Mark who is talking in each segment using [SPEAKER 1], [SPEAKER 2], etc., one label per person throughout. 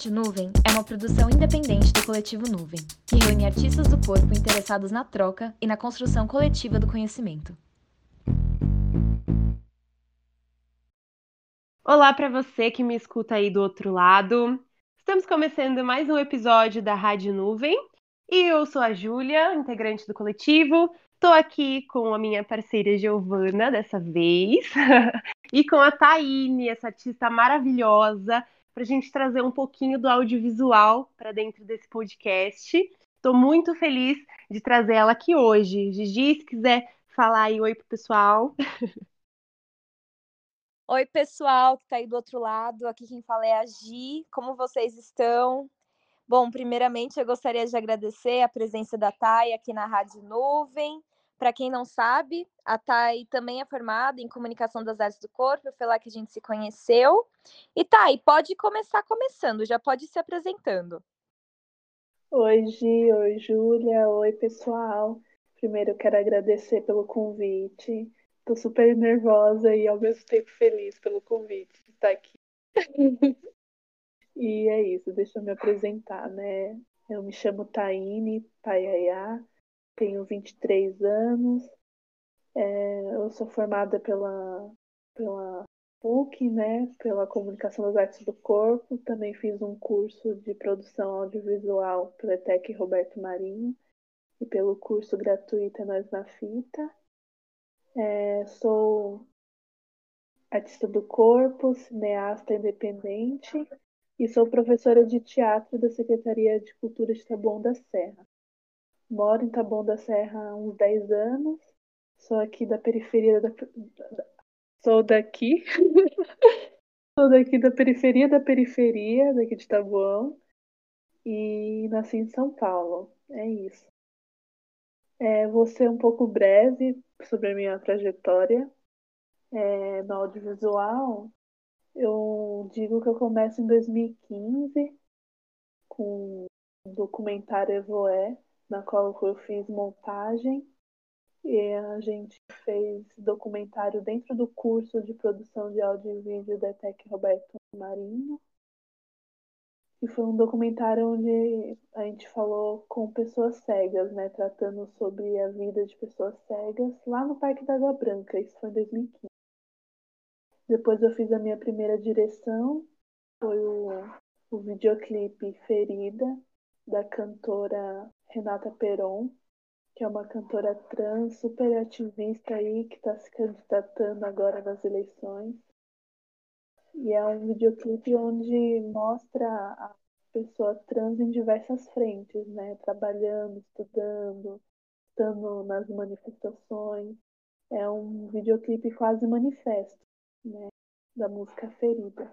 [SPEAKER 1] Rádio Nuvem é uma produção independente do Coletivo Nuvem, que reúne artistas do corpo interessados na troca e na construção coletiva do conhecimento.
[SPEAKER 2] Olá para você que me escuta aí do outro lado. Estamos começando mais um episódio da Rádio Nuvem e eu sou a Júlia, integrante do coletivo. Estou aqui com a minha parceira Giovana dessa vez e com a Taine, essa artista maravilhosa para a gente trazer um pouquinho do audiovisual para dentro desse podcast. Estou muito feliz de trazer ela aqui hoje. Gigi, se quiser falar aí oi pro pessoal.
[SPEAKER 3] Oi, pessoal que está aí do outro lado. Aqui quem fala é a Gi. Como vocês estão? Bom, primeiramente eu gostaria de agradecer a presença da Thay aqui na Rádio Nuvem. Para quem não sabe, a Thay também é formada em Comunicação das Artes do Corpo, foi lá que a gente se conheceu. E Thay, pode começar começando, já pode se apresentando.
[SPEAKER 4] Oi, Gi, oi, Júlia, oi, pessoal. Primeiro eu quero agradecer pelo convite. Estou super nervosa e ao mesmo tempo feliz pelo convite de estar aqui. e é isso, deixa eu me apresentar, né? Eu me chamo Taine Paiaiá, tenho 23 anos, é, eu sou formada pela, pela PUC, né, pela Comunicação das Artes do Corpo, também fiz um curso de produção audiovisual pela ETEC Roberto Marinho e pelo curso gratuito Nós na Fita. É, sou artista do corpo, cineasta independente e sou professora de teatro da Secretaria de Cultura de Taboão da Serra. Moro em Taboão da Serra há uns 10 anos. Sou aqui da periferia da. Sou daqui. Sou daqui da periferia da periferia, daqui de Taboão. E nasci em São Paulo. É isso. É, vou ser um pouco breve sobre a minha trajetória é, no audiovisual. Eu digo que eu começo em 2015 com o documentário Evoé, na qual eu fiz montagem e a gente fez documentário dentro do curso de produção de áudio e vídeo da Tec Roberto Marinho. E foi um documentário onde a gente falou com pessoas cegas, né? Tratando sobre a vida de pessoas cegas lá no Parque da Água Branca. Isso foi em 2015. Depois eu fiz a minha primeira direção. Foi o, o videoclipe Ferida, da cantora Renata Peron, que é uma cantora trans super ativista aí que está se candidatando agora nas eleições. E é um videoclipe onde mostra a pessoa trans em diversas frentes, né? Trabalhando, estudando, estando nas manifestações. É um videoclipe quase manifesto, né? Da música Ferida.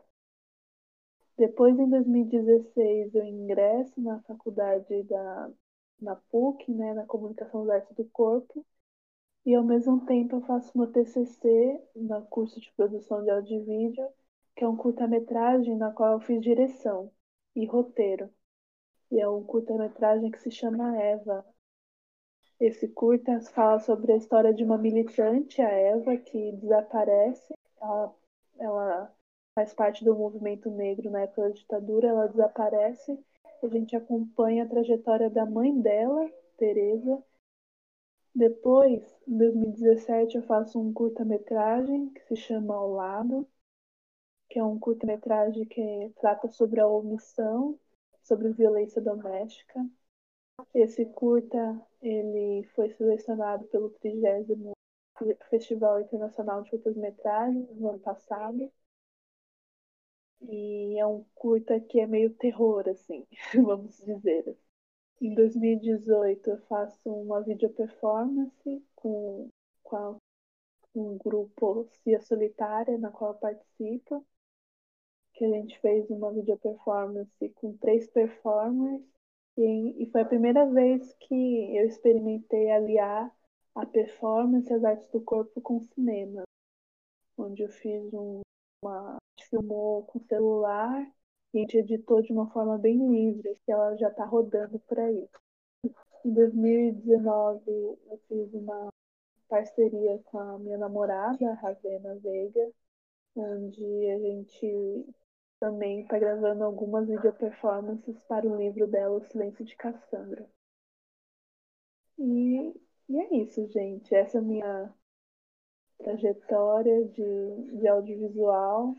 [SPEAKER 4] Depois, em 2016, eu ingresso na faculdade da na PUC, né, na Comunicação das Artes do Corpo, e ao mesmo tempo eu faço meu TCC no curso de produção de áudio e vídeo, que é um curta-metragem na qual eu fiz direção e roteiro. E é um curta-metragem que se chama Eva. Esse curta fala sobre a história de uma militante, a Eva, que desaparece. Ela, ela faz parte do movimento negro na época da ditadura, ela desaparece a gente acompanha a trajetória da mãe dela, Teresa. Depois, em 2017, eu faço um curta-metragem que se chama Ao Lado, que é um curta-metragem que trata sobre a omissão, sobre violência doméstica. Esse curta ele foi selecionado pelo 30 Festival Internacional de Curtas-Metragens no ano passado. E é um curta que é meio terror, assim, vamos dizer. Em 2018 eu faço uma video performance com, com a, um grupo Cia Solitária, na qual eu participo. Que a gente fez uma video performance com três performers. E, e foi a primeira vez que eu experimentei aliar a performance e as artes do corpo com cinema. Onde eu fiz um, uma filmou com celular e a gente editou de uma forma bem livre, que ela já está rodando por aí. Em 2019 eu fiz uma parceria com a minha namorada, Ravena Veiga, onde a gente também está gravando algumas video performances para o livro dela, O Silêncio de Cassandra. E, e é isso, gente. Essa é a minha trajetória de, de audiovisual.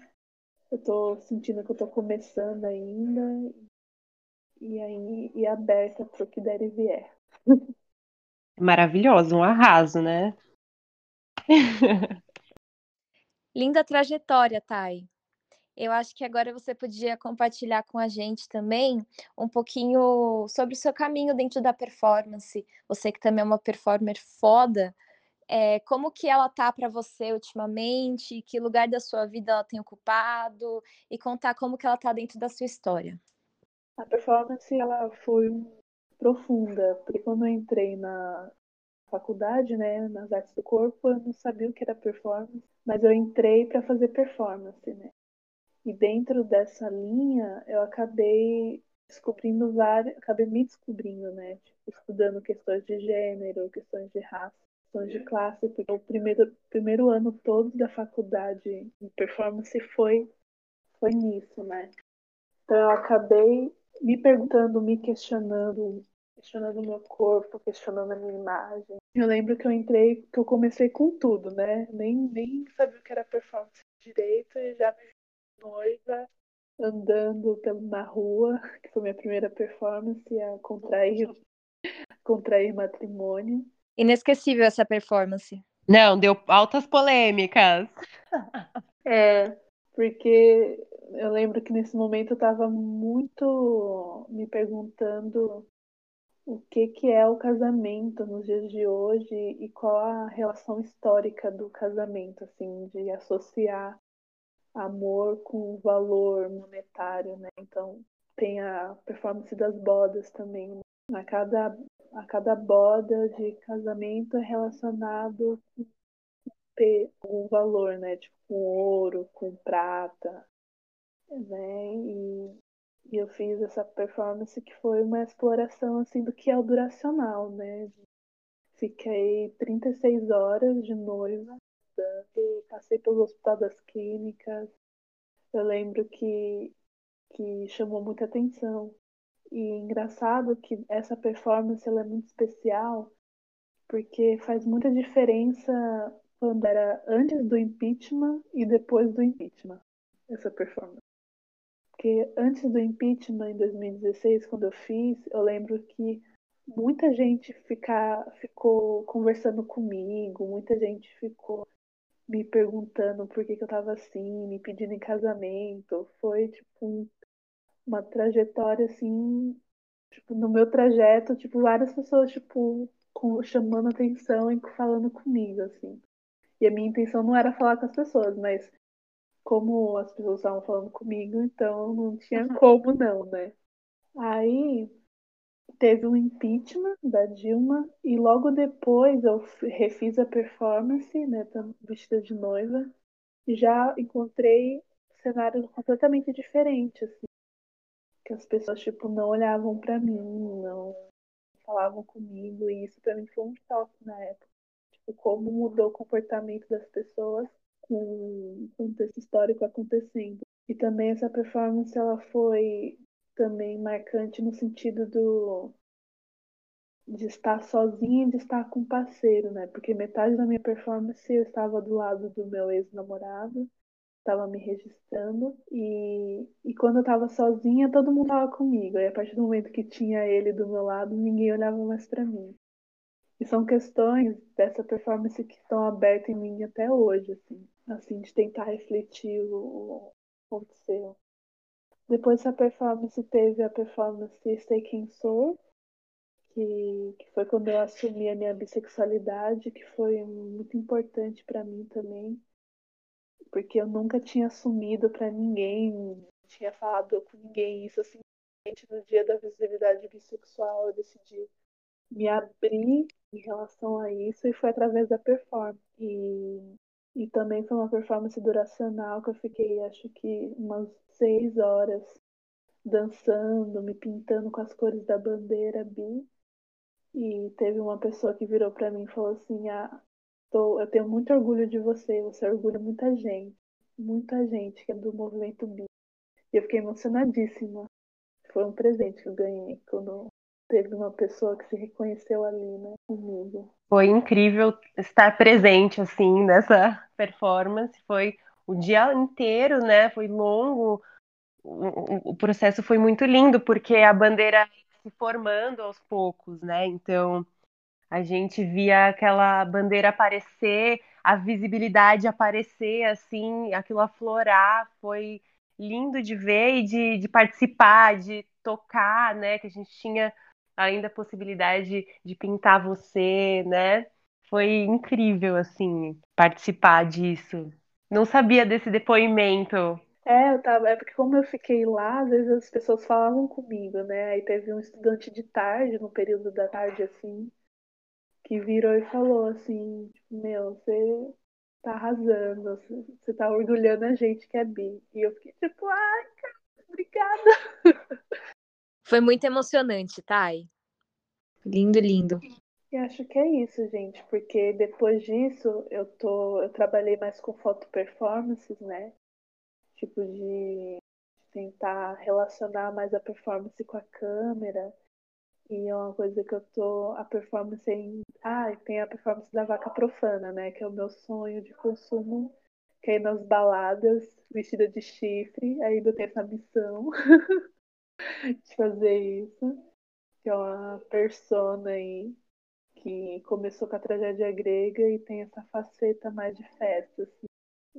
[SPEAKER 4] Eu tô sentindo que eu tô começando ainda e aí e aberta para o que der e vier.
[SPEAKER 2] Maravilhoso, um arraso, né?
[SPEAKER 3] Linda trajetória, Thay. Eu acho que agora você podia compartilhar com a gente também um pouquinho sobre o seu caminho dentro da performance. Você que também é uma performer foda, é, como que ela tá para você ultimamente? Que lugar da sua vida ela tem ocupado? E contar como que ela tá dentro da sua história.
[SPEAKER 4] A performance ela foi profunda, porque quando eu entrei na faculdade, né, nas artes do corpo, eu não sabia o que era performance, mas eu entrei para fazer performance, né? E dentro dessa linha, eu acabei descobrindo várias, acabei me descobrindo, né? Tipo, estudando questões de gênero, questões de raça, questões de classe, porque o primeiro, primeiro ano todo da faculdade de performance foi, foi nisso, né? Então eu acabei me perguntando, me questionando, questionando o meu corpo, questionando a minha imagem. Eu lembro que eu entrei, que eu comecei com tudo, né? Nem, nem sabia o que era performance direito e já me noiva andando na rua, que foi minha primeira performance, a contrair, contrair matrimônio.
[SPEAKER 3] Inesquecível essa performance.
[SPEAKER 2] Não, deu altas polêmicas.
[SPEAKER 4] É, porque eu lembro que nesse momento eu estava muito me perguntando o que, que é o casamento nos dias de hoje e qual a relação histórica do casamento, assim, de associar amor com valor monetário, né? Então tem a performance das bodas também. Né? A cada, a cada boda de casamento é relacionado com um valor, né? Tipo com ouro, com prata, né? E, e eu fiz essa performance que foi uma exploração assim do que é o duracional, né? Fiquei 36 horas de noiva estudando, passei pelo Hospital das Clínicas. Eu lembro que, que chamou muita atenção. E engraçado que essa performance ela é muito especial, porque faz muita diferença quando era antes do impeachment e depois do impeachment, essa performance. Porque antes do impeachment, em 2016, quando eu fiz, eu lembro que muita gente ficar, ficou conversando comigo, muita gente ficou me perguntando por que, que eu tava assim, me pedindo em casamento. Foi, tipo, um, uma trajetória, assim, tipo, no meu trajeto, tipo, várias pessoas, tipo, com, chamando atenção e falando comigo, assim. E a minha intenção não era falar com as pessoas, mas como as pessoas estavam falando comigo, então não tinha como não, né? Aí teve um impeachment da Dilma e logo depois eu refiz a performance, né, vestida de noiva, e já encontrei cenários completamente diferentes, assim, que as pessoas tipo não olhavam para mim, não falavam comigo e isso para mim foi um choque na época, tipo como mudou o comportamento das pessoas com o contexto histórico acontecendo. E também essa performance ela foi também marcante no sentido do de estar sozinha e de estar com parceiro, né? Porque metade da minha performance eu estava do lado do meu ex-namorado, estava me registrando e, e quando eu estava sozinha todo mundo estava comigo. E a partir do momento que tinha ele do meu lado, ninguém olhava mais para mim. E são questões dessa performance que estão abertas em mim até hoje, assim, assim de tentar refletir o que aconteceu. Depois dessa performance teve a performance Stay Quem Sou, que, que foi quando eu assumi a minha bissexualidade, que foi muito importante para mim também, porque eu nunca tinha assumido para ninguém, não tinha falado com ninguém isso assim. No dia da visibilidade bissexual, eu decidi me abrir em relação a isso e foi através da performance. E, e também foi uma performance duracional que eu fiquei, acho que umas seis horas dançando, me pintando com as cores da bandeira bi. E teve uma pessoa que virou para mim e falou assim: ah, tô, eu tenho muito orgulho de você, você orgulha muita gente, muita gente que é do movimento bi. E eu fiquei emocionadíssima. Foi um presente que eu ganhei quando teve uma pessoa que se reconheceu ali, né, comigo.
[SPEAKER 2] Foi incrível estar presente, assim, nessa performance. Foi o dia inteiro, né? Foi longo. O, o processo foi muito lindo, porque a bandeira se formando aos poucos, né? Então, a gente via aquela bandeira aparecer, a visibilidade aparecer, assim, aquilo aflorar. Foi lindo de ver e de, de participar, de tocar, né? Que a gente tinha além da possibilidade de pintar você, né? Foi incrível, assim, participar disso. Não sabia desse depoimento.
[SPEAKER 4] É, eu tava, é porque como eu fiquei lá, às vezes as pessoas falavam comigo, né? Aí teve um estudante de tarde, no período da tarde, assim, que virou e falou assim, tipo, meu, você tá arrasando, você tá orgulhando a gente que é bi. E eu fiquei tipo, ai, cara, obrigada.
[SPEAKER 3] Foi muito emocionante, Thay. Lindo, lindo.
[SPEAKER 4] E acho que é isso, gente, porque depois disso eu tô, eu trabalhei mais com foto performances, né? Tipo de tentar relacionar mais a performance com a câmera. E é uma coisa que eu tô. A performance em. Ah, tem a performance da vaca profana, né? Que é o meu sonho de consumo. Que é nas baladas, vestida de chifre. Ainda tem essa missão de fazer isso. Que é uma persona aí que começou com a tragédia grega e tem essa faceta mais de festa, assim,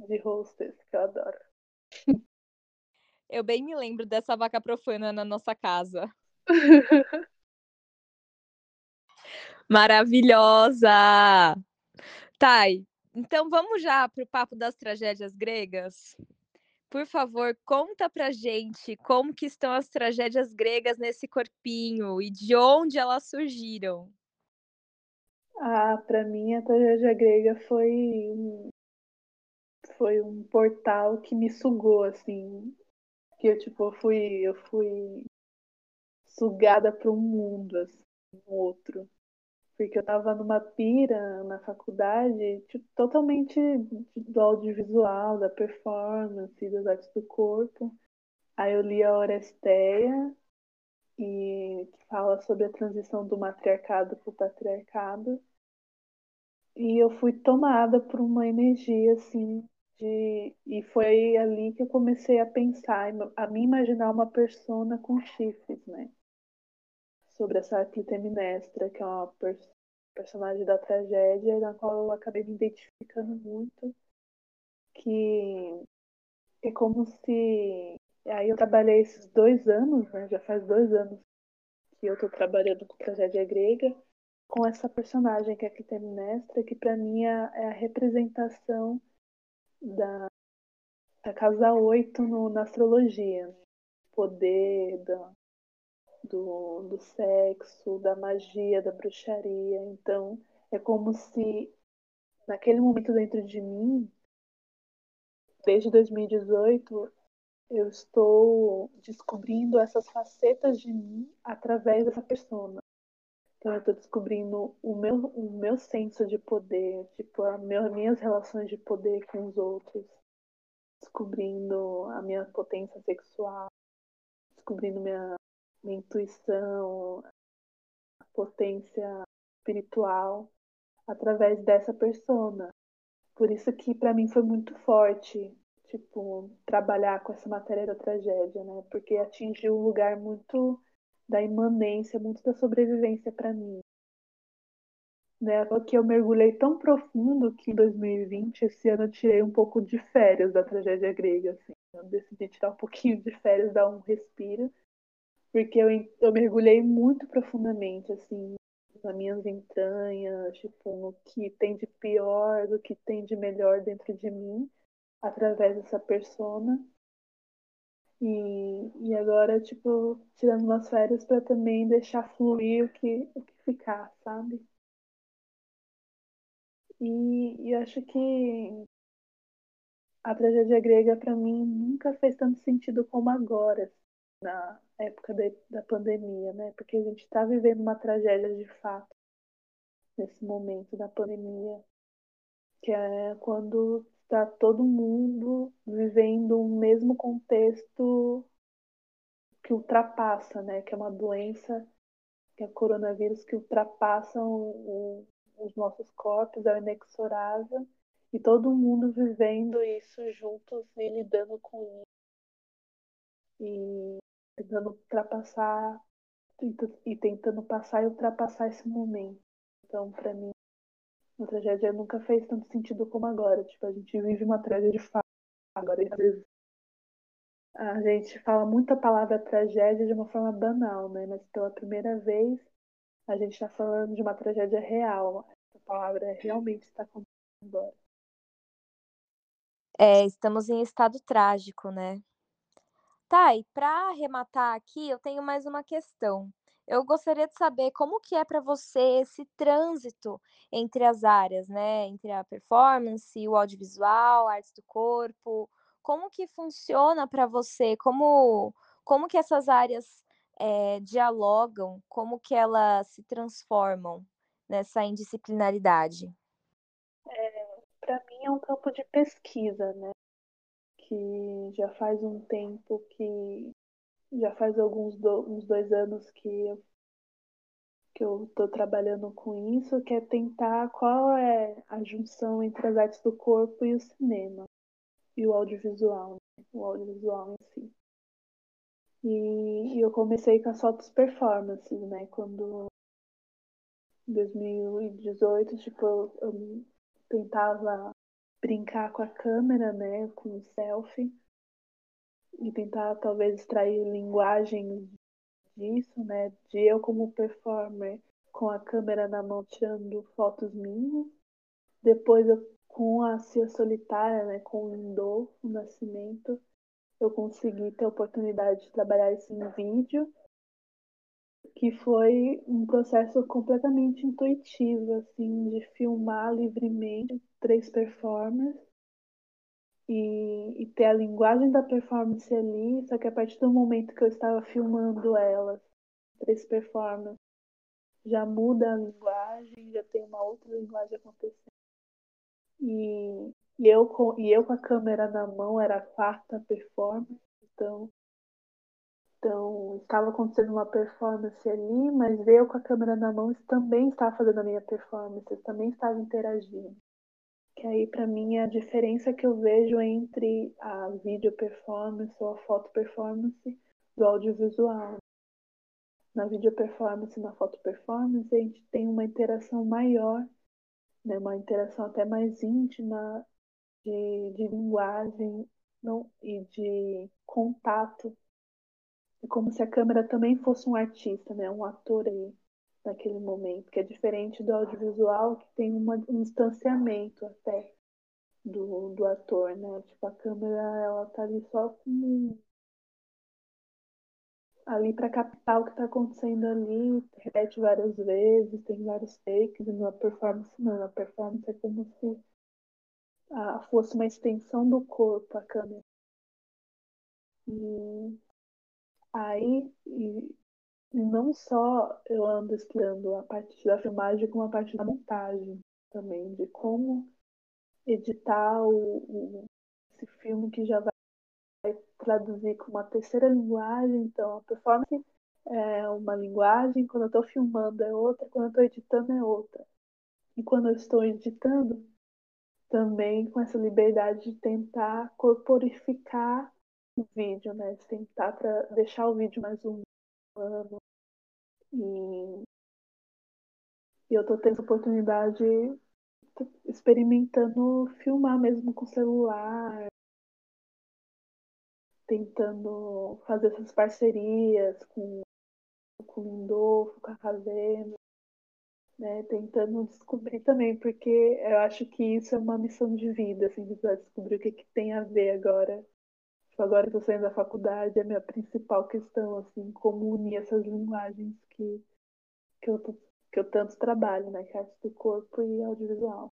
[SPEAKER 4] de hostess, que eu adoro.
[SPEAKER 3] Eu bem me lembro dessa vaca profana na nossa casa. Maravilhosa! Thay, então vamos já para o papo das tragédias gregas? Por favor, conta pra gente como que estão as tragédias gregas nesse corpinho e de onde elas surgiram.
[SPEAKER 4] Ah, para mim a tragédia grega foi um, foi um portal que me sugou assim, que eu tipo fui eu fui sugada para um mundo assim, um outro porque eu estava numa pira na faculdade tipo, totalmente do audiovisual, da performance, das artes do corpo. Aí eu li a Oresteia, e que fala sobre a transição do matriarcado para o patriarcado. E eu fui tomada por uma energia assim de e foi ali que eu comecei a pensar, a me imaginar uma persona com chifres, né? Sobre essa Clitemnestra, que é uma pers personagem da tragédia, na qual eu acabei me identificando muito, que é como se. Aí eu trabalhei esses dois anos, né? Já faz dois anos que eu estou trabalhando com tragédia grega, com essa personagem que é a Clitemnestra, que para mim é, é a representação da, da casa 8 no, na astrologia. Poder, da, do, do sexo, da magia, da bruxaria. Então, é como se naquele momento dentro de mim, desde 2018, eu estou descobrindo essas facetas de mim através dessa persona. Então eu estou descobrindo o meu, o meu senso de poder, tipo, as minhas relações de poder com os outros, descobrindo a minha potência sexual, descobrindo minha minha intuição, a potência espiritual através dessa persona. Por isso que para mim foi muito forte, tipo, trabalhar com essa matéria da tragédia, né? Porque atingiu um lugar muito da imanência, muito da sobrevivência para mim. Né? Que eu mergulhei tão profundo que em 2020, esse ano, eu tirei um pouco de férias da tragédia grega. Assim. Eu decidi tirar um pouquinho de férias, dar um respiro porque eu, eu mergulhei muito profundamente, assim, nas minhas entranhas, tipo, no que tem de pior, do que tem de melhor dentro de mim, através dessa persona. E, e agora, tipo, tirando umas férias para também deixar fluir o que, o que ficar, sabe? E, e acho que a tragédia grega para mim nunca fez tanto sentido como agora, na época da, da pandemia, né? Porque a gente está vivendo uma tragédia de fato nesse momento da pandemia, que é quando está todo mundo vivendo o mesmo contexto que ultrapassa, né? Que é uma doença, que é coronavírus, que ultrapassa o, o, os nossos corpos, é inexorável, e todo mundo vivendo isso juntos e lidando com isso. E tentando ultrapassar e tentando passar e ultrapassar esse momento. Então, para mim, a tragédia nunca fez tanto sentido como agora. Tipo, a gente vive uma tragédia de fato. Agora, às vezes, a gente fala muita palavra tragédia de uma forma banal, né? Mas pela primeira vez, a gente está falando de uma tragédia real. Essa palavra realmente está acontecendo agora.
[SPEAKER 3] É, estamos em estado trágico, né? Tá, e para arrematar aqui, eu tenho mais uma questão. Eu gostaria de saber como que é para você esse trânsito entre as áreas, né? Entre a performance, o audiovisual, artes do corpo. Como que funciona para você? Como, como que essas áreas é, dialogam? Como que elas se transformam nessa indisciplinaridade?
[SPEAKER 4] É, para mim é um campo de pesquisa, né? Que já faz um tempo que já faz alguns do, uns dois anos que eu que eu estou trabalhando com isso, que é tentar qual é a junção entre as artes do corpo e o cinema e o audiovisual, né? o audiovisual em si. E, e eu comecei com as fotos performances, né? Quando em 2018, tipo, eu, eu tentava brincar com a câmera, né, com o selfie e tentar talvez extrair linguagens disso, né, de eu como performer com a câmera na mão tirando fotos minhas. Depois eu com a Cia Solitária, né, com o Lindolfo, o Nascimento, eu consegui ter a oportunidade de trabalhar isso em vídeo, que foi um processo completamente intuitivo, assim, de filmar livremente três performers e, e, ter a linguagem da performance ali, só que a partir do momento que eu estava filmando elas, três performances, já muda a linguagem, já tem uma outra linguagem acontecendo. E, e, eu, com, e eu com a câmera na mão era a quarta performance, então então, estava acontecendo uma performance ali, mas eu com a câmera na mão também estava fazendo a minha performance, também estava interagindo. Que aí, para mim, é a diferença que eu vejo entre a vídeo performance ou a foto performance do audiovisual. Na vídeo performance e na foto performance, a gente tem uma interação maior, né? uma interação até mais íntima de, de linguagem não, e de contato. É como se a câmera também fosse um artista, né? um ator aí naquele momento, que é diferente do audiovisual, que tem uma, um distanciamento até do, do ator, né? Tipo, a câmera, ela tá ali só como ali para captar o que está acontecendo ali, repete várias vezes, tem vários takes, e na performance não, a performance é como se ah, fosse uma extensão do corpo a câmera. E aí, e não só eu ando estudando a parte da filmagem, como a parte da montagem também, de como editar o, o esse filme que já vai traduzir com uma terceira linguagem. Então, a performance é uma linguagem, quando eu estou filmando é outra, quando eu estou editando é outra. E quando eu estou editando, também com essa liberdade de tentar corporificar o vídeo, né? De tentar para deixar o vídeo mais e, e eu tô tendo oportunidade experimentando filmar mesmo com celular, tentando fazer essas parcerias com, com o Lindolfo, com a Ravena, né? Tentando descobrir também, porque eu acho que isso é uma missão de vida, assim, de descobrir o que, que tem a ver agora Tipo, agora que eu saindo da faculdade, é a minha principal questão, assim, como unir essas linguagens que, que, eu, que eu tanto trabalho, né? Que é arte do corpo e audiovisual.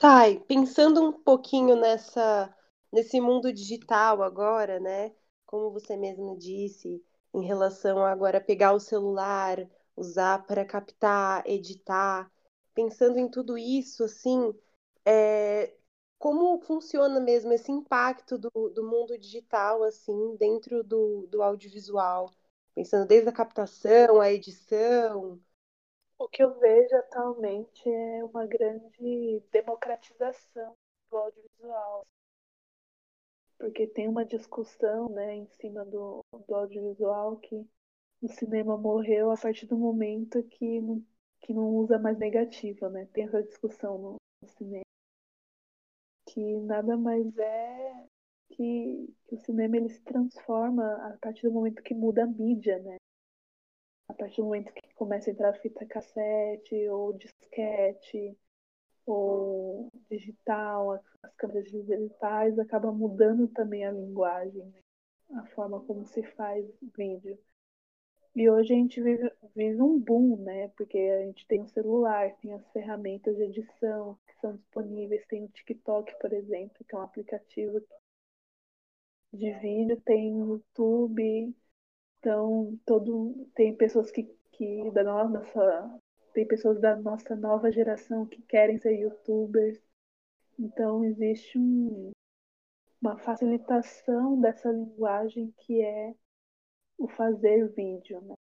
[SPEAKER 2] Tá, e pensando um pouquinho nessa, nesse mundo digital agora, né? Como você mesmo disse, em relação a agora pegar o celular, usar para captar, editar, pensando em tudo isso, assim, é, como funciona mesmo esse impacto do, do mundo digital, assim, dentro do, do audiovisual? Pensando desde a captação, a edição.
[SPEAKER 4] O que eu vejo atualmente é uma grande democratização do audiovisual. Porque tem uma discussão né, em cima do, do audiovisual que o cinema morreu a partir do momento que não, que não usa mais negativa, né? Tem essa discussão no, no cinema. Que nada mais é que, que, o cinema ele se transforma a partir do momento que muda a mídia, né? A partir do momento que começa a entrar fita cassete ou disquete ou digital, as câmeras digitais acaba mudando também a linguagem, né? a forma como se faz vídeo. E hoje a gente vive, vive um boom, né? Porque a gente tem o celular, tem as ferramentas de edição que são disponíveis, tem o TikTok, por exemplo, que é um aplicativo de vídeo, tem o YouTube, então todo tem pessoas que, que da nossa tem pessoas da nossa nova geração que querem ser youtubers. Então existe um, uma facilitação dessa linguagem que é o fazer vídeo, né?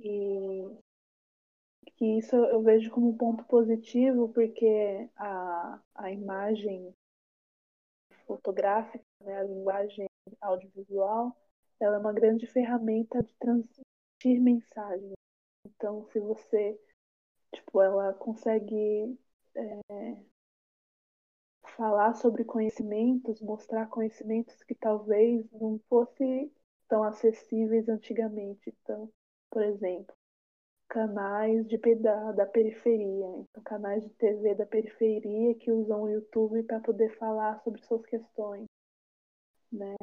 [SPEAKER 4] E que isso eu vejo como um ponto positivo, porque a, a imagem fotográfica, né, a linguagem audiovisual, ela é uma grande ferramenta de transmitir mensagem. Então, se você, tipo, ela consegue é, falar sobre conhecimentos, mostrar conhecimentos que talvez não fosse tão acessíveis antigamente. Então, por exemplo, canais de da, da periferia, então canais de TV da periferia que usam o YouTube para poder falar sobre suas questões, né?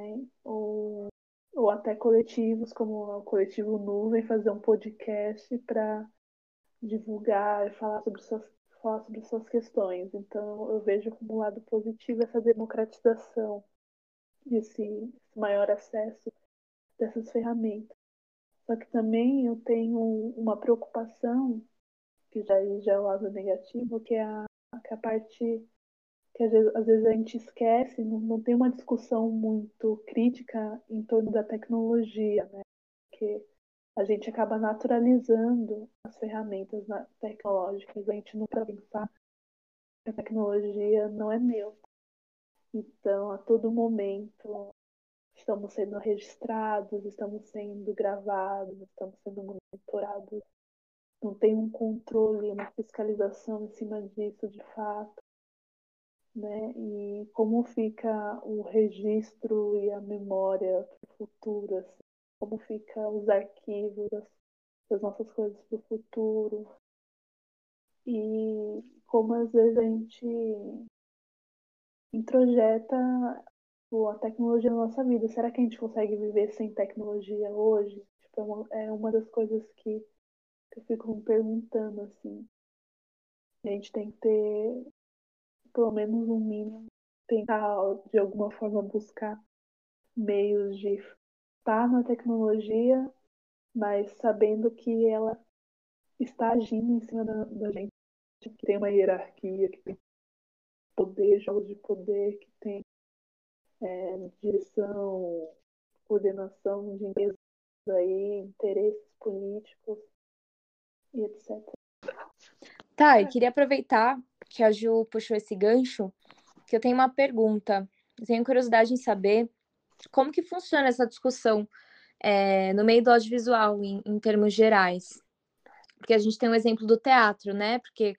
[SPEAKER 4] Ou, ou até coletivos como o coletivo Nuvem fazer um podcast para divulgar e falar sobre suas falar sobre suas questões. Então eu vejo como um lado positivo essa democratização, esse, esse maior acesso dessas ferramentas. Só que também eu tenho uma preocupação, que já, é o lado negativo, que é a, que é a parte que às vezes, às vezes a gente esquece, não, não, tem uma discussão muito crítica em torno da tecnologia, né? Porque a gente acaba naturalizando as ferramentas tecnológicas, a gente para pensar que a tecnologia não é neutra. Então, a todo momento, estamos sendo registrados, estamos sendo gravados, estamos sendo monitorados. Não tem um controle, uma fiscalização em cima disso de fato. Né? E como fica o registro e a memória para o futuro, assim? como fica os arquivos das, das nossas coisas para o futuro. E como às vezes a gente introjeta tipo, a tecnologia na nossa vida. Será que a gente consegue viver sem tecnologia hoje? Tipo, é, uma, é uma das coisas que, que eu fico me perguntando, assim. A gente tem que ter pelo menos um mínimo, tentar de alguma forma buscar meios de estar na tecnologia, mas sabendo que ela está agindo em cima da, da gente, que tem uma hierarquia, que tem poder, jogos de poder, que tem é, direção, coordenação de empresas aí, interesses políticos e etc.
[SPEAKER 3] Tá, eu queria aproveitar que a Ju puxou esse gancho, que eu tenho uma pergunta. Eu tenho curiosidade em saber como que funciona essa discussão é, no meio do audiovisual, em, em termos gerais. Porque a gente tem um exemplo do teatro, né? Porque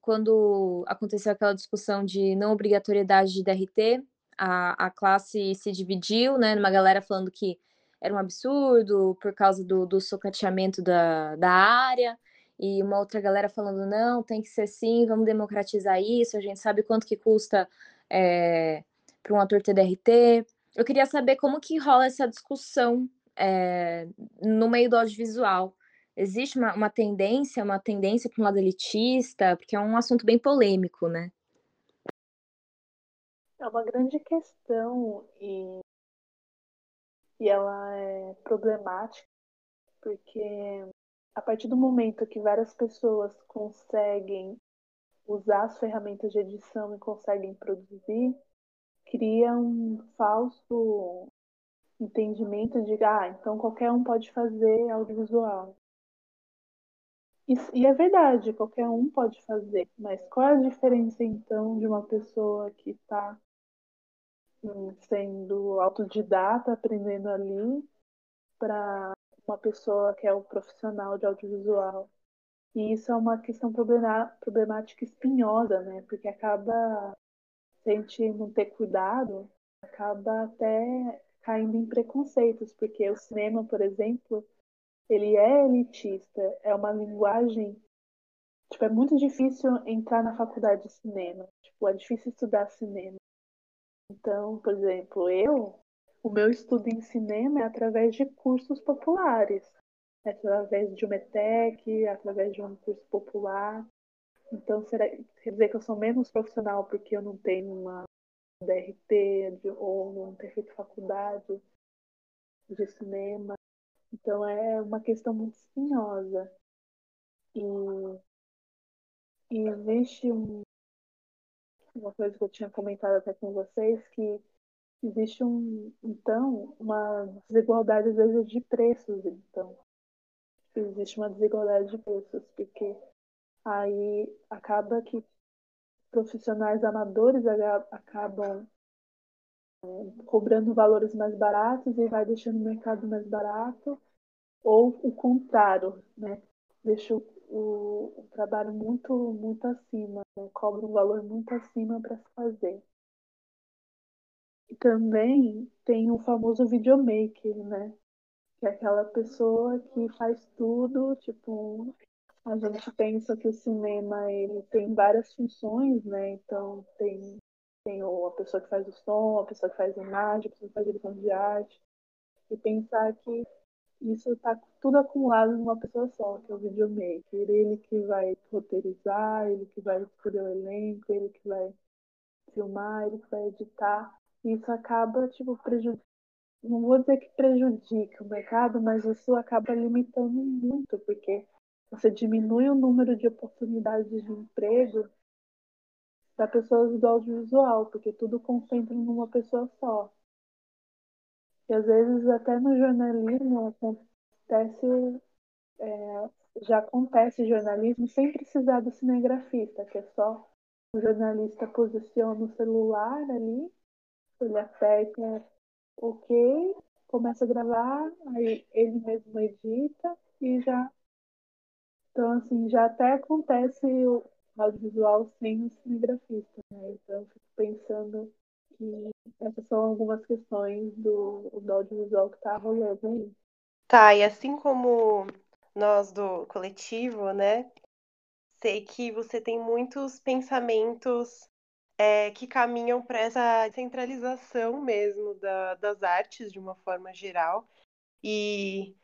[SPEAKER 3] quando aconteceu aquela discussão de não obrigatoriedade de DRT, a, a classe se dividiu, né? Numa galera falando que era um absurdo por causa do, do socateamento da, da área, e uma outra galera falando, não, tem que ser sim, vamos democratizar isso, a gente sabe quanto que custa é, para um ator TDRT. Eu queria saber como que rola essa discussão é, no meio do audiovisual. Existe uma, uma tendência, uma tendência para um lado elitista, porque é um assunto bem polêmico, né?
[SPEAKER 4] É uma grande questão e, e ela é problemática porque a partir do momento que várias pessoas conseguem usar as ferramentas de edição e conseguem produzir, cria um falso entendimento de ah, então qualquer um pode fazer audiovisual. E, e é verdade, qualquer um pode fazer, mas qual é a diferença então de uma pessoa que está sendo autodidata, aprendendo ali, para uma pessoa que é um profissional de audiovisual? E isso é uma questão problemática espinhosa, né? Porque acaba, se a gente não ter cuidado, acaba até caindo em preconceitos, porque o cinema, por exemplo, ele é elitista, é uma linguagem. Tipo, é muito difícil entrar na faculdade de cinema. Tipo, é difícil estudar cinema. Então, por exemplo, eu, o meu estudo em cinema é através de cursos populares, é através de uma ETEC, através de um curso popular. Então, será, quer dizer que eu sou menos profissional porque eu não tenho uma DRT ou não ter feito faculdade de cinema. Então é uma questão muito espinhosa. E, e existe um, uma coisa que eu tinha comentado até com vocês, que existe um, então, uma desigualdade às vezes de preços, então. Existe uma desigualdade de preços, porque aí acaba que profissionais amadores acabam cobrando valores mais baratos e vai deixando o mercado mais barato, ou o contrário, né? Deixa o, o, o trabalho muito, muito acima, né? cobra um valor muito acima para se fazer. E também tem o famoso videomaker, né? Que é aquela pessoa que faz tudo, tipo, a gente pensa que o cinema ele tem várias funções, né? Então tem tem a pessoa que faz o som, a pessoa que faz a imagem, a pessoa que faz a direção de arte. E pensar que isso está tudo acumulado numa pessoa só, que é o videomaker. Ele que vai roteirizar, ele que vai escolher o elenco, ele que vai filmar, ele que vai editar. Isso acaba, tipo, prejudicando. Não vou dizer que prejudica o mercado, mas isso acaba limitando muito, porque você diminui o número de oportunidades de emprego para pessoas do audiovisual, porque tudo concentra numa pessoa só. E às vezes até no jornalismo acontece, é, já acontece jornalismo sem precisar do cinegrafista, que é só o jornalista posiciona o celular ali, ele aperta OK, começa a gravar, aí ele mesmo edita e já. Então, assim, já até acontece o, audiovisual sem o cinegrafista, né? Então eu fico pensando que essas são algumas questões do, do audiovisual que está rolando aí.
[SPEAKER 2] Tá, e assim como nós do coletivo, né? Sei que você tem muitos pensamentos é, que caminham para essa centralização mesmo da, das artes de uma forma geral. E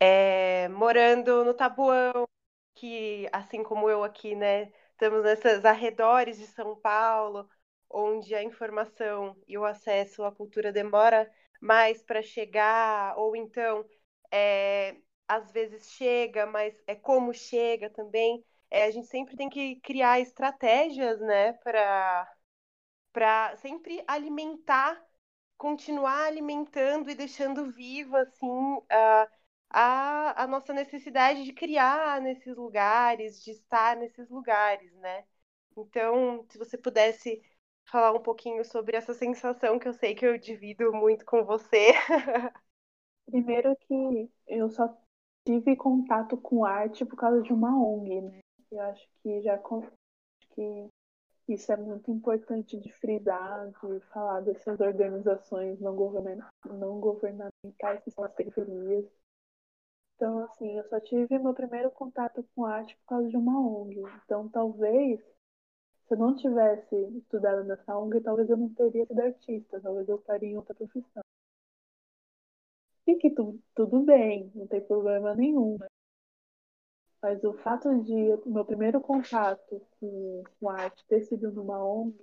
[SPEAKER 2] é, morando no Tabuão, que assim como eu aqui, né, estamos nesses arredores de São Paulo, onde a informação e o acesso à cultura demora mais para chegar, ou então é, às vezes chega, mas é como chega também. É, a gente sempre tem que criar estratégias, né, para para sempre alimentar, continuar alimentando e deixando viva assim a, a, a nossa necessidade de criar nesses lugares, de estar nesses lugares, né? Então, se você pudesse falar um pouquinho sobre essa sensação que eu sei que eu divido muito com você.
[SPEAKER 4] Primeiro que eu só tive contato com arte por causa de uma ONG, né? Eu acho que já que isso é muito importante de frisar, de falar dessas organizações não, não governamentais que são as periferias então, assim, eu só tive meu primeiro contato com arte por causa de uma ONG. Então, talvez, se eu não tivesse estudado nessa ONG, talvez eu não teria sido artista, talvez eu estaria em outra profissão. E que tu, tudo bem, não tem problema nenhum. Né? Mas o fato de o meu primeiro contato com, com arte ter sido numa ONG,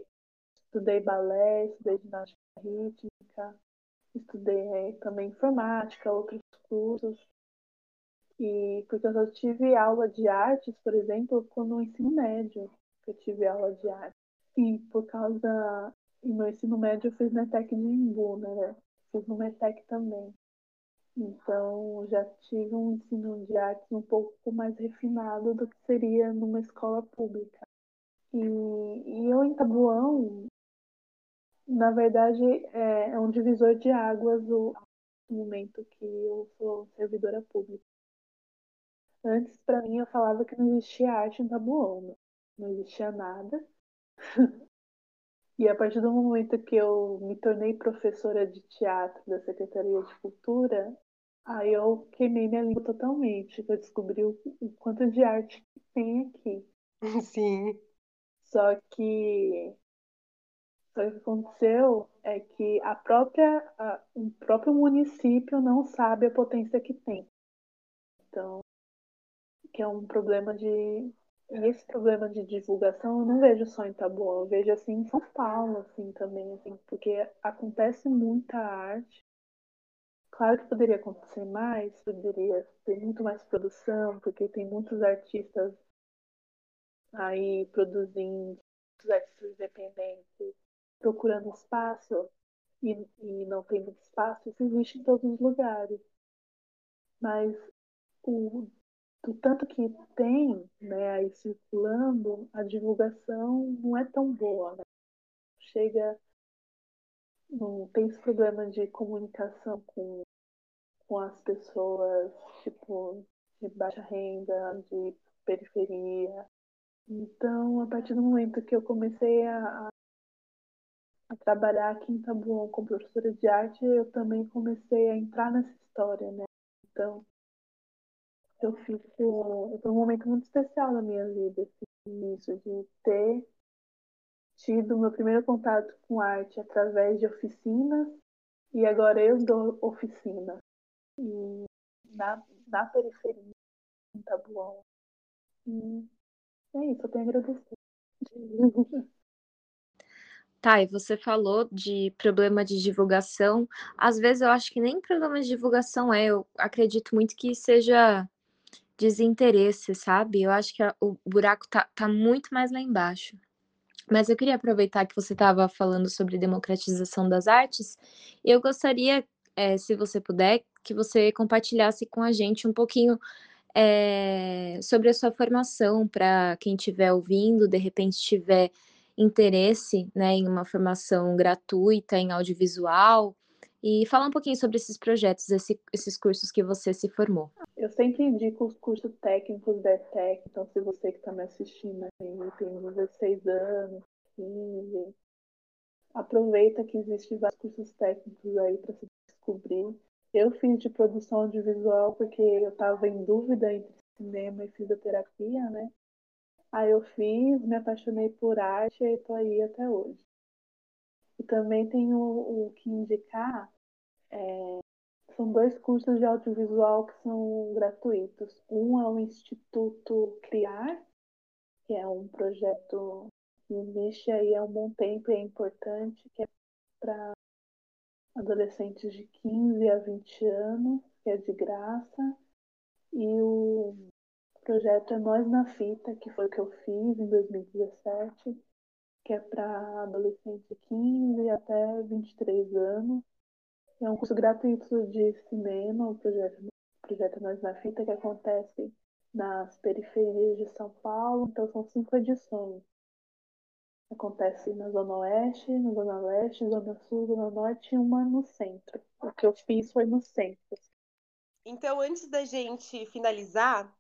[SPEAKER 4] estudei balé, estudei ginástica rítmica, estudei também informática, outros cursos. E porque eu só tive aula de artes, por exemplo, no ensino médio. Eu tive aula de arte. E por causa. E meu ensino médio eu fiz na ETEC de Imbu, né? Fiz no METEC também. Então, já tive um ensino de artes um pouco mais refinado do que seria numa escola pública. E, e eu, em Tabuão, na verdade, é, é um divisor de águas o momento que eu sou servidora pública. Antes, para mim, eu falava que não existia arte em Tabuão, né? Não existia nada. e a partir do momento que eu me tornei professora de teatro da Secretaria de Cultura, aí eu queimei minha língua totalmente, eu descobri o, o quanto de arte que tem aqui.
[SPEAKER 2] Sim.
[SPEAKER 4] Só que só que o que aconteceu é que a própria, a, o próprio município não sabe a potência que tem. Então, que é um problema de. E esse problema de divulgação eu não vejo só em Taboão, eu vejo assim em São Paulo, assim, também, assim, porque acontece muita arte. Claro que poderia acontecer mais, poderia ter muito mais produção, porque tem muitos artistas aí produzindo, muitos artistas independentes, procurando espaço e, e não tem muito espaço, isso existe em todos os lugares. Mas o, do tanto que tem né, aí circulando, a divulgação não é tão boa. Né? Chega. Não tem esse problema de comunicação com, com as pessoas, tipo, de baixa renda, de periferia. Então, a partir do momento que eu comecei a, a trabalhar aqui em Tabuão como professora de arte, eu também comecei a entrar nessa história, né? Então, eu fico. Foi um momento muito especial na minha vida, assim, isso, de ter tido meu primeiro contato com arte através de oficinas, e agora eu dou oficina. E na, na periferia, em Tabuão. E é isso, eu tenho a agradecer.
[SPEAKER 1] Tá, e você falou de problema de divulgação. Às vezes eu acho que nem problema de divulgação é, eu acredito muito que seja desinteresse, sabe? Eu acho que a, o buraco tá, tá muito mais lá embaixo. Mas eu queria aproveitar que você estava falando sobre democratização das artes, e eu gostaria, é, se você puder, que você compartilhasse com a gente um pouquinho é, sobre a sua formação, para quem estiver ouvindo, de repente tiver interesse né, em uma formação gratuita em audiovisual e falar um pouquinho sobre esses projetos, esse, esses cursos que você se formou.
[SPEAKER 4] Eu sempre indico os cursos técnicos da ETEC, então se você que está me assistindo aí tem 16 anos, 15, aproveita que existem vários cursos técnicos aí para se descobrir. Eu fiz de produção audiovisual porque eu estava em dúvida entre cinema e fisioterapia, né? Aí eu fiz, me apaixonei por arte e estou aí até hoje. E também tenho o que indicar, é, são dois cursos de audiovisual que são gratuitos. Um é o Instituto Criar, que é um projeto que existe aí há um bom tempo e é importante, que é para adolescentes de 15 a 20 anos, que é de graça. E o projeto é Nós na Fita, que foi o que eu fiz em 2017, que é para adolescentes de 15 até 23 anos. É um curso gratuito de cinema, o projeto, projeto Nós na Fita, que acontece nas periferias de São Paulo, então são cinco edições. Acontece na Zona Oeste, na Zona Leste, Zona Sul, Zona Norte e uma no centro. O que eu fiz foi no centro.
[SPEAKER 2] Então, antes da gente finalizar,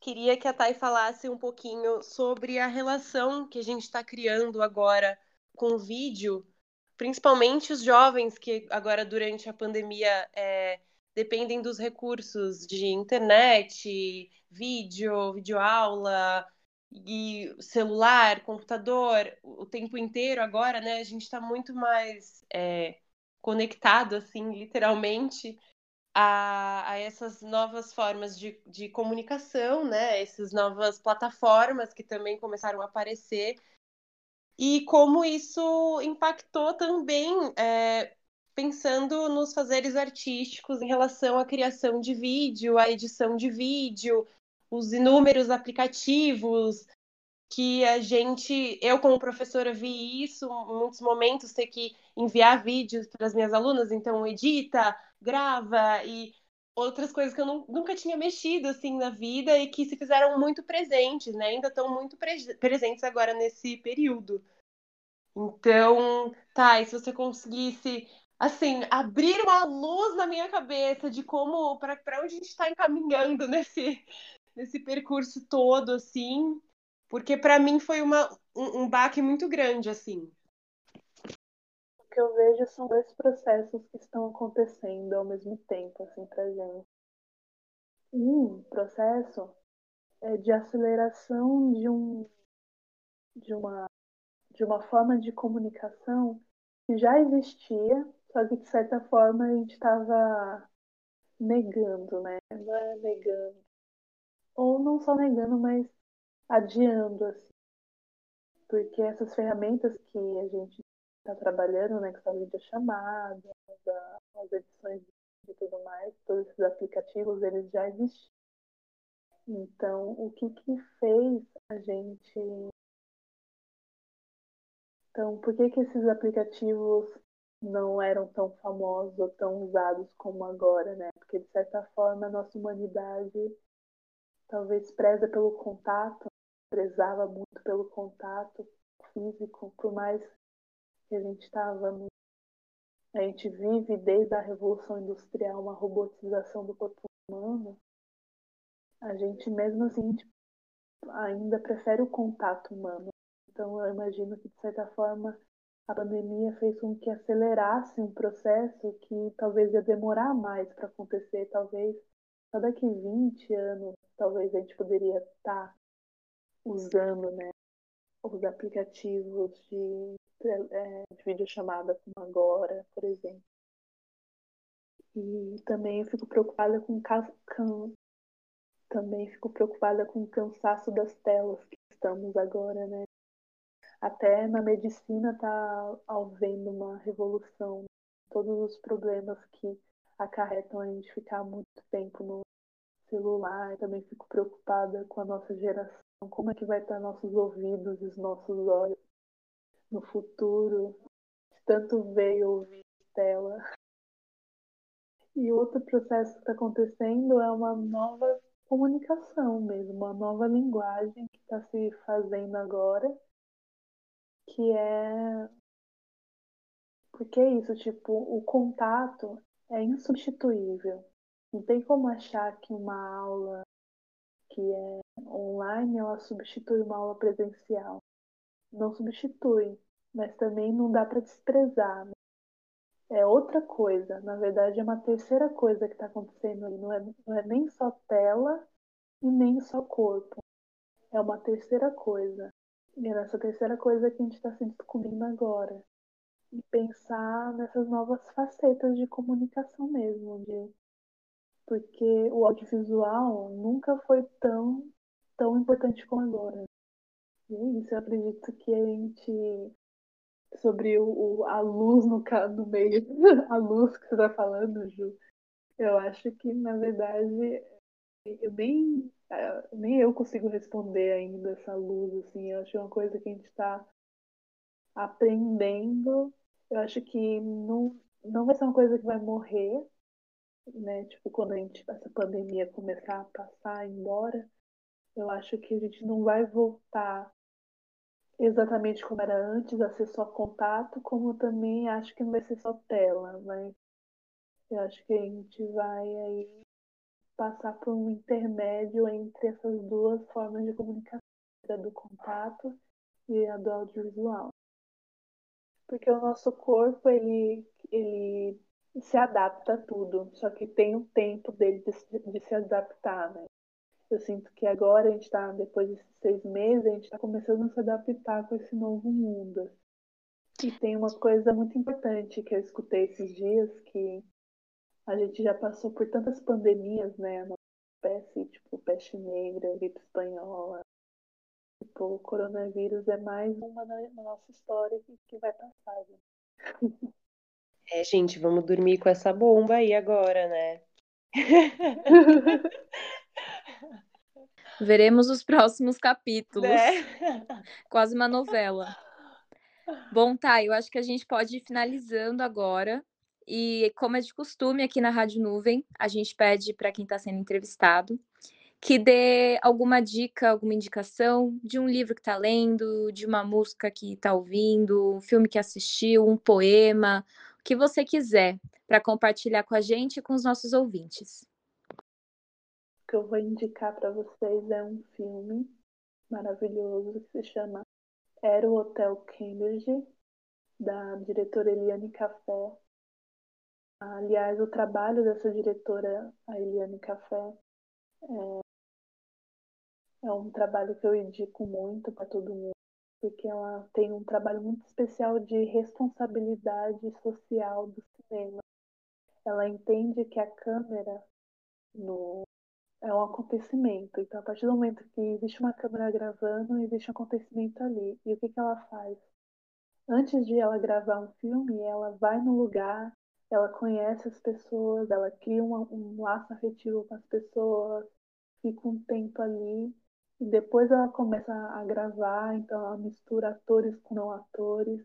[SPEAKER 2] queria que a Thay falasse um pouquinho sobre a relação que a gente está criando agora com o vídeo, principalmente os jovens que agora durante a pandemia é, dependem dos recursos de internet, vídeo, videoaula e celular, computador, o tempo inteiro agora, né? A gente está muito mais é, conectado, assim, literalmente, a, a essas novas formas de, de comunicação, né? Essas novas plataformas que também começaram a aparecer e como isso impactou também é, pensando nos fazeres artísticos em relação à criação de vídeo, à edição de vídeo, os inúmeros aplicativos que a gente, eu como professora vi isso em muitos momentos ter que enviar vídeos para as minhas alunas, então edita, grava e outras coisas que eu não, nunca tinha mexido assim na vida e que se fizeram muito presentes, né? Ainda estão muito pre presentes agora nesse período. Então, tá, e se você conseguisse assim, abrir uma luz na minha cabeça de como para onde a gente está encaminhando nesse nesse percurso todo assim, porque para mim foi uma, um, um baque muito grande, assim.
[SPEAKER 4] Que eu vejo são dois processos que estão acontecendo ao mesmo tempo, assim, pra gente. Um processo é de aceleração de um de uma de uma forma de comunicação que já existia, só que de certa forma a gente estava negando, né? Não é negando. Ou não só negando, mas adiando, assim. Porque essas ferramentas que a gente está trabalhando, né, que são videochamadas, as edições e tudo mais, todos esses aplicativos, eles já existiam. Então, o que que fez a gente... Então, por que que esses aplicativos não eram tão famosos ou tão usados como agora, né? Porque, de certa forma, a nossa humanidade talvez preza pelo contato, prezava muito pelo contato físico, por mais que a gente estava no... a gente vive desde a revolução industrial uma robotização do corpo humano, a gente mesmo assim tipo, ainda prefere o contato humano. Então eu imagino que de certa forma a pandemia fez com que acelerasse um processo que talvez ia demorar mais para acontecer, talvez só daqui 20 anos, talvez a gente poderia estar tá usando né, os aplicativos de, é, de videochamada como agora, por exemplo. E também eu fico preocupada com, também fico preocupada com o cansaço das telas que estamos agora, né? Até na medicina está havendo uma revolução. Todos os problemas que acarretam a gente ficar muito tempo no celular. Eu também fico preocupada com a nossa geração como é que vai estar nossos ouvidos e os nossos olhos no futuro? Tanto ver e ouvir tela. E outro processo que está acontecendo é uma nova comunicação mesmo, uma nova linguagem que está se fazendo agora, que é. Porque é isso, tipo, o contato é insubstituível. Não tem como achar que uma aula que é online, ela substitui uma aula presencial. Não substitui, mas também não dá para desprezar. Né? É outra coisa, na verdade é uma terceira coisa que está acontecendo ali. Não é, não é nem só tela e nem só corpo. É uma terceira coisa. E é nessa terceira coisa que a gente está se descobrindo agora. E pensar nessas novas facetas de comunicação mesmo, de porque o audiovisual nunca foi tão, tão importante como agora. É isso, eu acredito que a gente, sobre o, a luz no, no meio, a luz que você está falando, Ju, eu acho que, na verdade, eu nem, nem eu consigo responder ainda essa luz, assim, eu acho que é uma coisa que a gente está aprendendo. Eu acho que não, não vai ser uma coisa que vai morrer, né? Tipo, quando a gente, essa pandemia começar a passar, embora, eu acho que a gente não vai voltar exatamente como era antes, a ser só contato, como também acho que não vai ser só tela, mas eu acho que a gente vai aí passar por um intermédio entre essas duas formas de comunicação, a do contato e a do audiovisual. Porque o nosso corpo, ele, ele se adapta a tudo, só que tem um tempo dele de de se adaptar, né? Eu sinto que agora a gente está, depois desses seis meses, a gente está começando a se adaptar com esse novo mundo. E tem uma coisa muito importante que eu escutei esses dias, que a gente já passou por tantas pandemias, né? A nossa espécie, tipo, peste negra, gripe espanhola. Tipo, o coronavírus é mais uma na nossa história que, vai passar, gente.
[SPEAKER 2] É, gente, vamos dormir com essa bomba aí agora, né?
[SPEAKER 3] Veremos os próximos capítulos.
[SPEAKER 2] Né?
[SPEAKER 3] Quase uma novela. Bom, tá, eu acho que a gente pode ir finalizando agora. E como é de costume aqui na Rádio Nuvem, a gente pede para quem está sendo entrevistado que dê alguma dica, alguma indicação de um livro que está lendo, de uma música que está ouvindo, um filme que assistiu, um poema, o que você quiser, para compartilhar com a gente e com os nossos ouvintes.
[SPEAKER 4] Que eu vou indicar para vocês é um filme maravilhoso que se chama Era o Hotel Cambridge, da diretora Eliane Café. Aliás, o trabalho dessa diretora, a Eliane Café, é, é um trabalho que eu indico muito para todo mundo, porque ela tem um trabalho muito especial de responsabilidade social do cinema. Ela entende que a câmera no, é um acontecimento. Então, a partir do momento que existe uma câmera gravando, existe um acontecimento ali. E o que, que ela faz? Antes de ela gravar um filme, ela vai no lugar, ela conhece as pessoas, ela cria um, um laço afetivo com as pessoas, fica um tempo ali e depois ela começa a gravar, então ela mistura atores com não atores.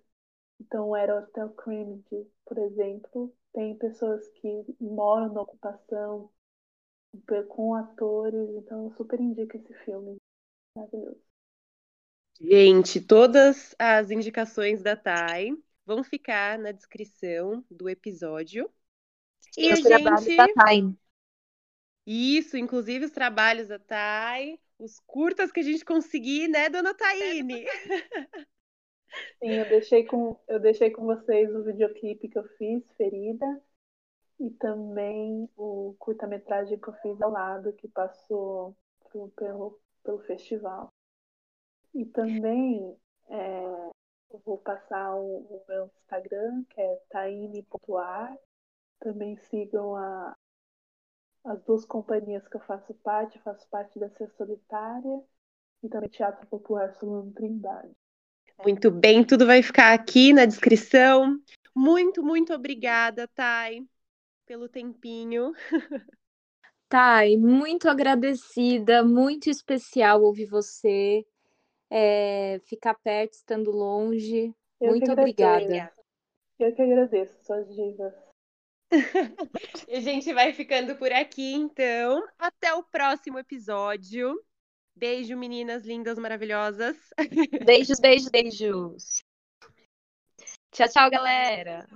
[SPEAKER 4] Então, era Hotel Cambridge, por exemplo, tem pessoas que moram na ocupação com atores, então eu super indico esse filme. Maravilhoso.
[SPEAKER 2] Gente, todas as indicações da Thay vão ficar na descrição do episódio.
[SPEAKER 5] E a gente... da Thay.
[SPEAKER 2] Isso, inclusive os trabalhos da Thay, os curtas que a gente conseguir, né, dona Taine?
[SPEAKER 4] Sim, eu deixei com, eu deixei com vocês o videoclipe que eu fiz, Ferida, e também o curta-metragem que eu fiz ao lado, que passou pelo, pelo, festival. E também é, eu vou passar o, o, meu Instagram, que é taine.ar. Também sigam a, as duas companhias que eu faço parte, eu faço parte da Ser Solitária e também Teatro Popular Solano Trindade.
[SPEAKER 2] Muito bem, tudo vai ficar aqui na descrição. Muito, muito obrigada, Thay, pelo tempinho.
[SPEAKER 3] Thay, muito agradecida, muito especial ouvir você é, ficar perto, estando longe.
[SPEAKER 4] Eu
[SPEAKER 3] Muito obrigada.
[SPEAKER 4] Eu que agradeço, suas divas.
[SPEAKER 2] e a gente vai ficando por aqui, então. Até o próximo episódio. Beijo, meninas lindas, maravilhosas.
[SPEAKER 5] Beijos, beijos, beijos. Tchau, tchau, galera.